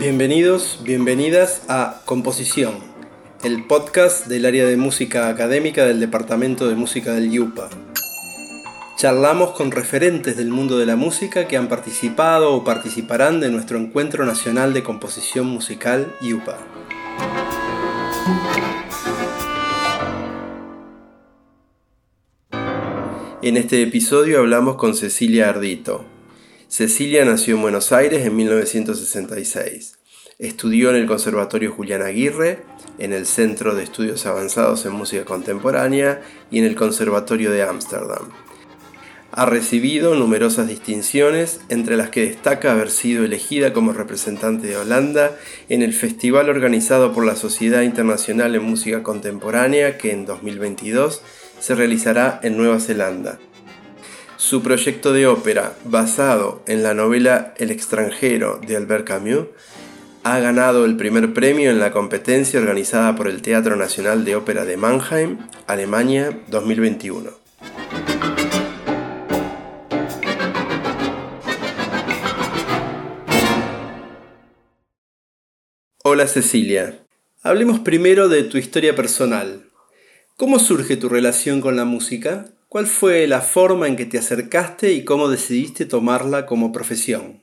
Bienvenidos, bienvenidas a Composición, el podcast del área de música académica del Departamento de Música del IUPA. Charlamos con referentes del mundo de la música que han participado o participarán de nuestro Encuentro Nacional de Composición Musical IUPA. En este episodio hablamos con Cecilia Ardito. Cecilia nació en Buenos Aires en 1966. Estudió en el Conservatorio Julián Aguirre, en el Centro de Estudios Avanzados en Música Contemporánea y en el Conservatorio de Ámsterdam. Ha recibido numerosas distinciones, entre las que destaca haber sido elegida como representante de Holanda en el festival organizado por la Sociedad Internacional en Música Contemporánea que en 2022 se realizará en Nueva Zelanda. Su proyecto de ópera, basado en la novela El extranjero de Albert Camus, ha ganado el primer premio en la competencia organizada por el Teatro Nacional de Ópera de Mannheim, Alemania 2021. Hola Cecilia, hablemos primero de tu historia personal. ¿Cómo surge tu relación con la música? ¿Cuál fue la forma en que te acercaste y cómo decidiste tomarla como profesión?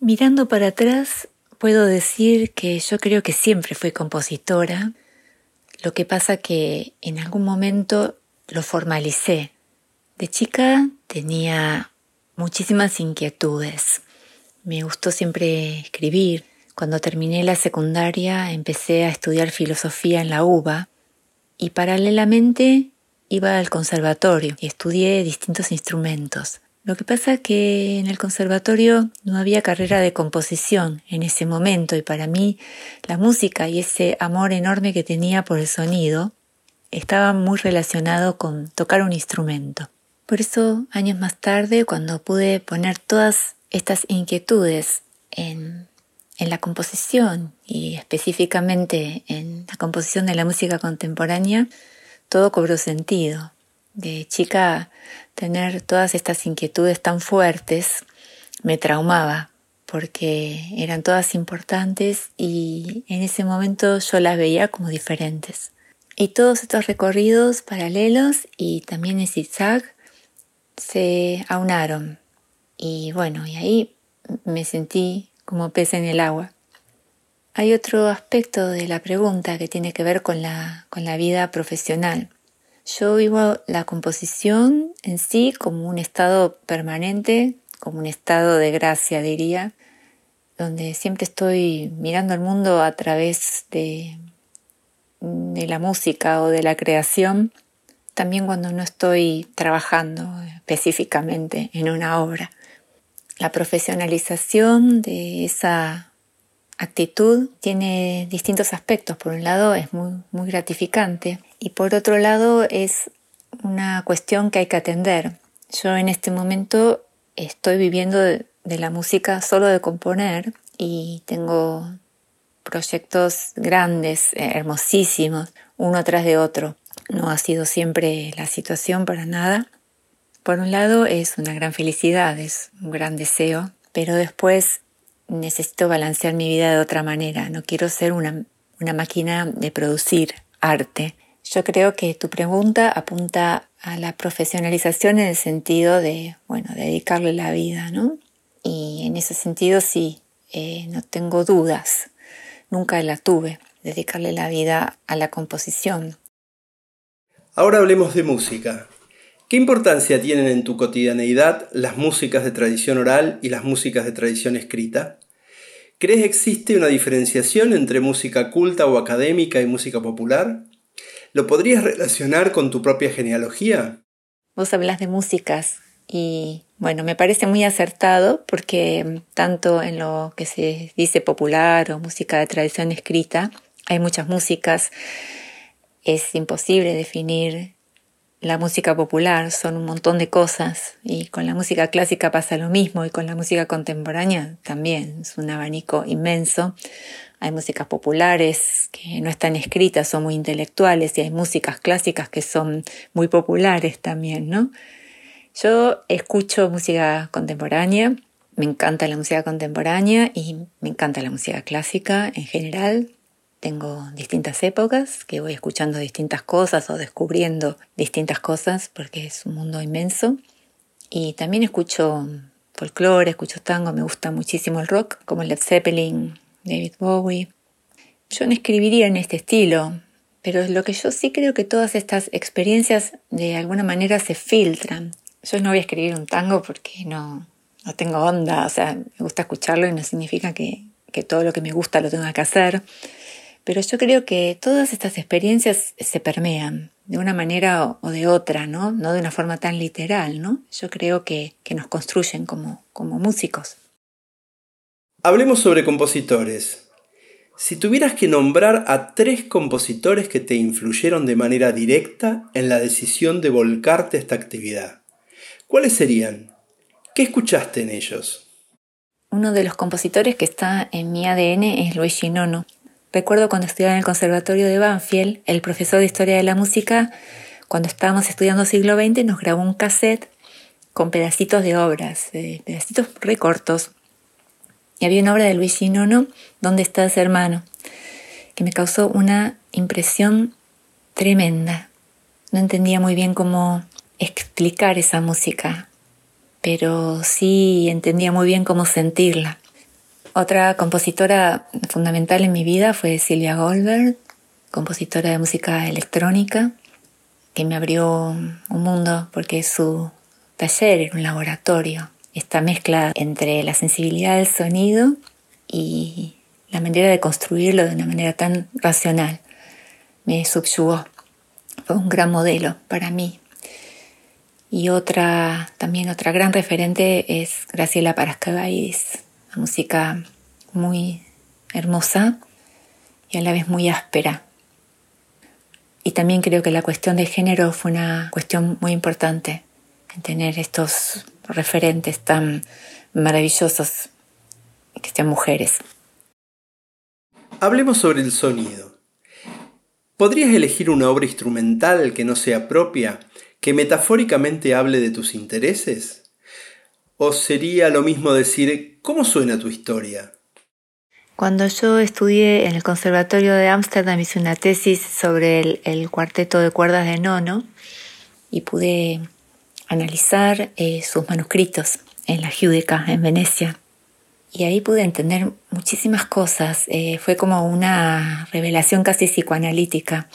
Mirando para atrás, puedo decir que yo creo que siempre fui compositora. Lo que pasa que en algún momento lo formalicé. De chica tenía muchísimas inquietudes. Me gustó siempre escribir. Cuando terminé la secundaria empecé a estudiar filosofía en la UBA y paralelamente iba al conservatorio y estudié distintos instrumentos. Lo que pasa es que en el conservatorio no había carrera de composición en ese momento y para mí la música y ese amor enorme que tenía por el sonido estaba muy relacionado con tocar un instrumento. Por eso, años más tarde, cuando pude poner todas estas inquietudes en en la composición y específicamente en la composición de la música contemporánea, todo cobró sentido. De chica, tener todas estas inquietudes tan fuertes me traumaba porque eran todas importantes y en ese momento yo las veía como diferentes. Y todos estos recorridos paralelos y también en zigzag se aunaron. Y bueno, y ahí me sentí como pez en el agua. Hay otro aspecto de la pregunta que tiene que ver con la, con la vida profesional. Yo vivo la composición en sí como un estado permanente, como un estado de gracia, diría, donde siempre estoy mirando el mundo a través de, de la música o de la creación, también cuando no estoy trabajando específicamente en una obra. La profesionalización de esa actitud tiene distintos aspectos. Por un lado es muy, gratificante y por otro lado es una cuestión que hay que atender. Yo en este momento estoy viviendo de, de la música solo de componer y tengo proyectos grandes, hermosísimos, uno tras de otro. No ha sido siempre la situación para nada, por un lado es una gran felicidad, es un gran deseo, pero después necesito balancear mi vida de otra manera. No quiero ser una, una máquina de producir arte. Yo creo que tu pregunta apunta a la profesionalización en el sentido de, bueno, dedicarle la vida, ¿no? Y en ese sentido sí, eh, no tengo dudas, nunca la tuve, dedicarle la vida a la composición. Ahora hablemos de música. ¿Qué importancia tienen en tu cotidianeidad las músicas de tradición oral y las músicas de tradición escrita? ¿Crees existe una diferenciación entre música culta o académica y música popular? ¿Lo podrías relacionar con tu propia genealogía? Vos hablas de músicas y bueno, me parece muy acertado porque tanto en lo que se dice popular o música de tradición escrita, hay muchas músicas. Es imposible definir la música popular, son un montón de cosas y con la música clásica pasa lo mismo y con la música contemporánea también, es un abanico inmenso. Hay músicas populares que no están escritas, son muy intelectuales y hay músicas clásicas que son muy populares también, ¿no? Yo escucho música contemporánea, Me encanta la música contemporánea y me encanta la música clásica en general. Tengo distintas épocas que voy escuchando distintas cosas o descubriendo distintas cosas porque es un mundo inmenso. Y también escucho folclore, escucho tango, me gusta muchísimo el rock, como Led Zeppelin, David Bowie. Yo no escribiría en este estilo, pero lo que yo sí creo que todas estas experiencias de alguna manera se filtran. Yo no voy a escribir un tango porque no, no tengo onda, o sea, me gusta escucharlo y no significa que, que todo lo que me gusta lo tenga que hacer. Pero yo creo que todas estas experiencias se permean de una manera o de otra, ¿no? No de una forma tan literal, ¿no? Yo creo que, que nos construyen como, como músicos. Hablemos sobre compositores. Si tuvieras que nombrar a tres compositores que te influyeron de manera directa en la decisión de volcarte a esta actividad, ¿cuáles serían? ¿Qué escuchaste en ellos? Uno de los compositores que está en mi ADN es Luigi Nono. Recuerdo cuando estudiaba en el Conservatorio de Banfield, el profesor de Historia de la Música, cuando estábamos estudiando siglo XX, nos grabó un cassette con pedacitos de obras, pedacitos recortos. Y había una obra de Luigi Nono, ¿Dónde estás, hermano? que me causó una impresión tremenda. No entendía muy bien cómo explicar esa música, pero sí entendía muy bien cómo sentirla. Otra compositora fundamental en mi vida fue Silvia Goldberg, compositora de música electrónica, que me abrió un mundo porque su taller era un laboratorio. Esta mezcla entre la sensibilidad del sonido y la manera de construirlo de una manera tan racional me subyugó. Fue un gran modelo para mí. Y otra, también otra gran referente es Graciela Parascagaidis, música muy hermosa y a la vez muy áspera. Y también creo que la cuestión de género fue una cuestión muy importante en tener estos referentes tan maravillosos que sean mujeres. Hablemos sobre el sonido. ¿Podrías elegir una obra instrumental que no sea propia, que metafóricamente hable de tus intereses? ¿O sería lo mismo decir, ¿cómo suena tu historia? Cuando yo estudié en el Conservatorio de Ámsterdam hice una tesis sobre el, cuarteto de cuerdas de Nono y pude analizar eh, sus manuscritos en la Giudecca, en Venecia. Y ahí pude entender muchísimas cosas. Eh, fue como una revelación casi psicoanalítica.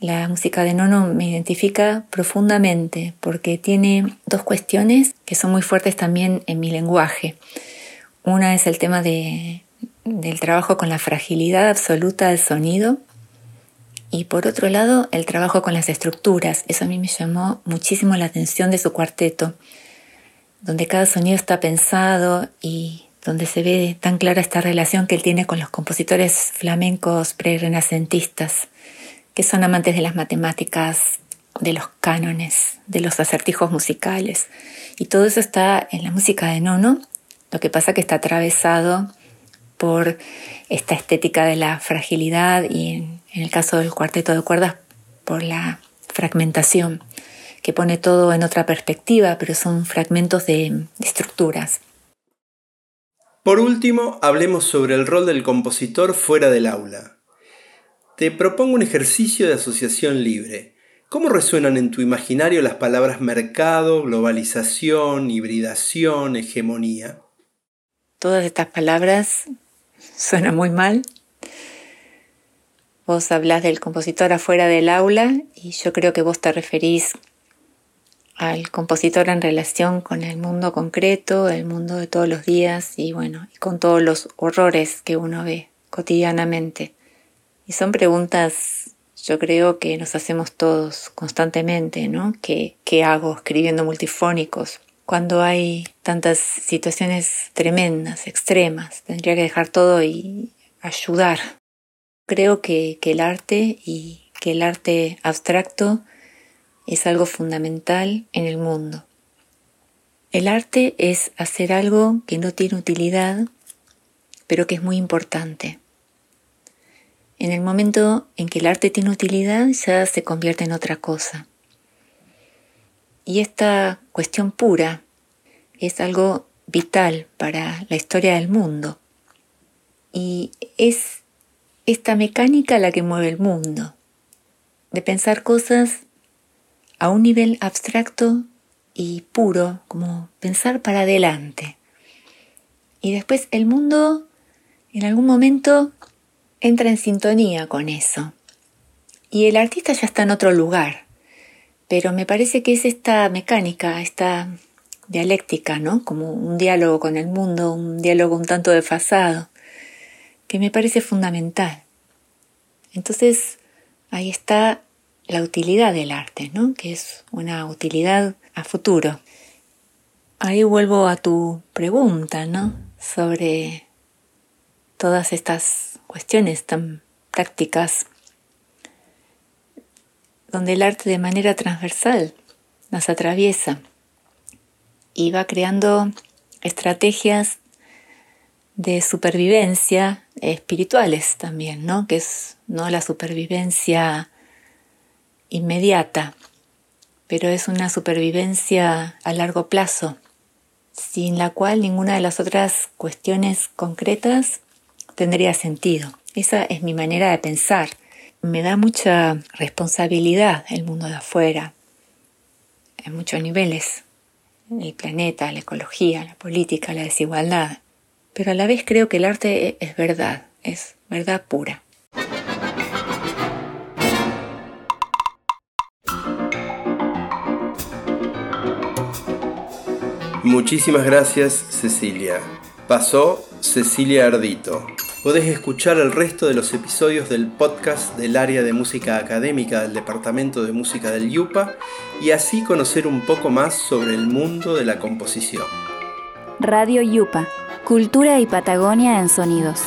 La música de Nono me identifica profundamente porque tiene dos cuestiones que son muy fuertes también en mi lenguaje. Una es el tema de, del trabajo con la fragilidad absoluta del sonido y por otro lado el trabajo con las estructuras. Eso a mí me llamó muchísimo la atención de su cuarteto, donde cada sonido está pensado y donde se ve tan clara esta relación que él tiene con los compositores flamencos pre-renacentistas que son amantes de las matemáticas, de los cánones, de los acertijos musicales. Y todo eso está en la música de Nono, lo que pasa que está atravesado por esta estética de la fragilidad y en, el caso del cuarteto de cuerdas por la fragmentación, que pone todo en otra perspectiva, pero son fragmentos de estructuras. Por último, hablemos sobre el rol del compositor fuera del aula. Te propongo un ejercicio de asociación libre. ¿Cómo resuenan en tu imaginario las palabras mercado, globalización, hibridación, hegemonía? Todas estas palabras suenan muy mal. Vos hablás del compositor afuera del aula y yo creo que vos te referís al compositor en relación con el mundo concreto, el mundo de todos los días y bueno, y con todos los horrores que uno ve cotidianamente. Y son preguntas, yo creo que nos hacemos todos constantemente, ¿no? ¿Qué, qué hago escribiendo multifónicos? Cuando hay tantas situaciones tremendas, extremas, tendría que dejar todo y ayudar. Creo que, que el arte y que el arte abstracto es algo fundamental en el mundo. El arte es hacer algo que no tiene utilidad, pero que es muy importante. En el momento en que el arte tiene utilidad ya se convierte en otra cosa. Y esta cuestión pura es algo vital para la historia del mundo. Y es esta mecánica la que mueve el mundo, de pensar cosas a un nivel abstracto y puro, como pensar para adelante. Y después el mundo en algún momento entra en sintonía con eso. Y el artista ya está en otro lugar. Pero me parece que es esta mecánica, esta dialéctica, ¿no? Como un diálogo con el mundo, un diálogo un tanto desfasado, que me parece fundamental. Entonces, ahí está la utilidad del arte, ¿no? Que es una utilidad a futuro. Ahí vuelvo a tu pregunta, ¿no? Sobre todas estas cuestiones tan prácticas donde el arte de manera transversal nos atraviesa y va creando estrategias de supervivencia espirituales también, ¿no? Que es no la supervivencia inmediata, pero es una supervivencia a largo plazo, sin la cual ninguna de las otras cuestiones concretas tendría sentido. Esa es mi manera de pensar. Me da mucha responsabilidad el mundo de afuera, en muchos niveles, el planeta, la ecología, la política, la desigualdad. Pero a la vez creo que el arte es verdad, es verdad pura. Muchísimas gracias, Cecilia. Pasó Cecilia Ardito. Podés escuchar el resto de los episodios del podcast del área de música académica del Departamento de Música del YUPA y así conocer un poco más sobre el mundo de la composición. Radio YUPA, Cultura y Patagonia en Sonidos.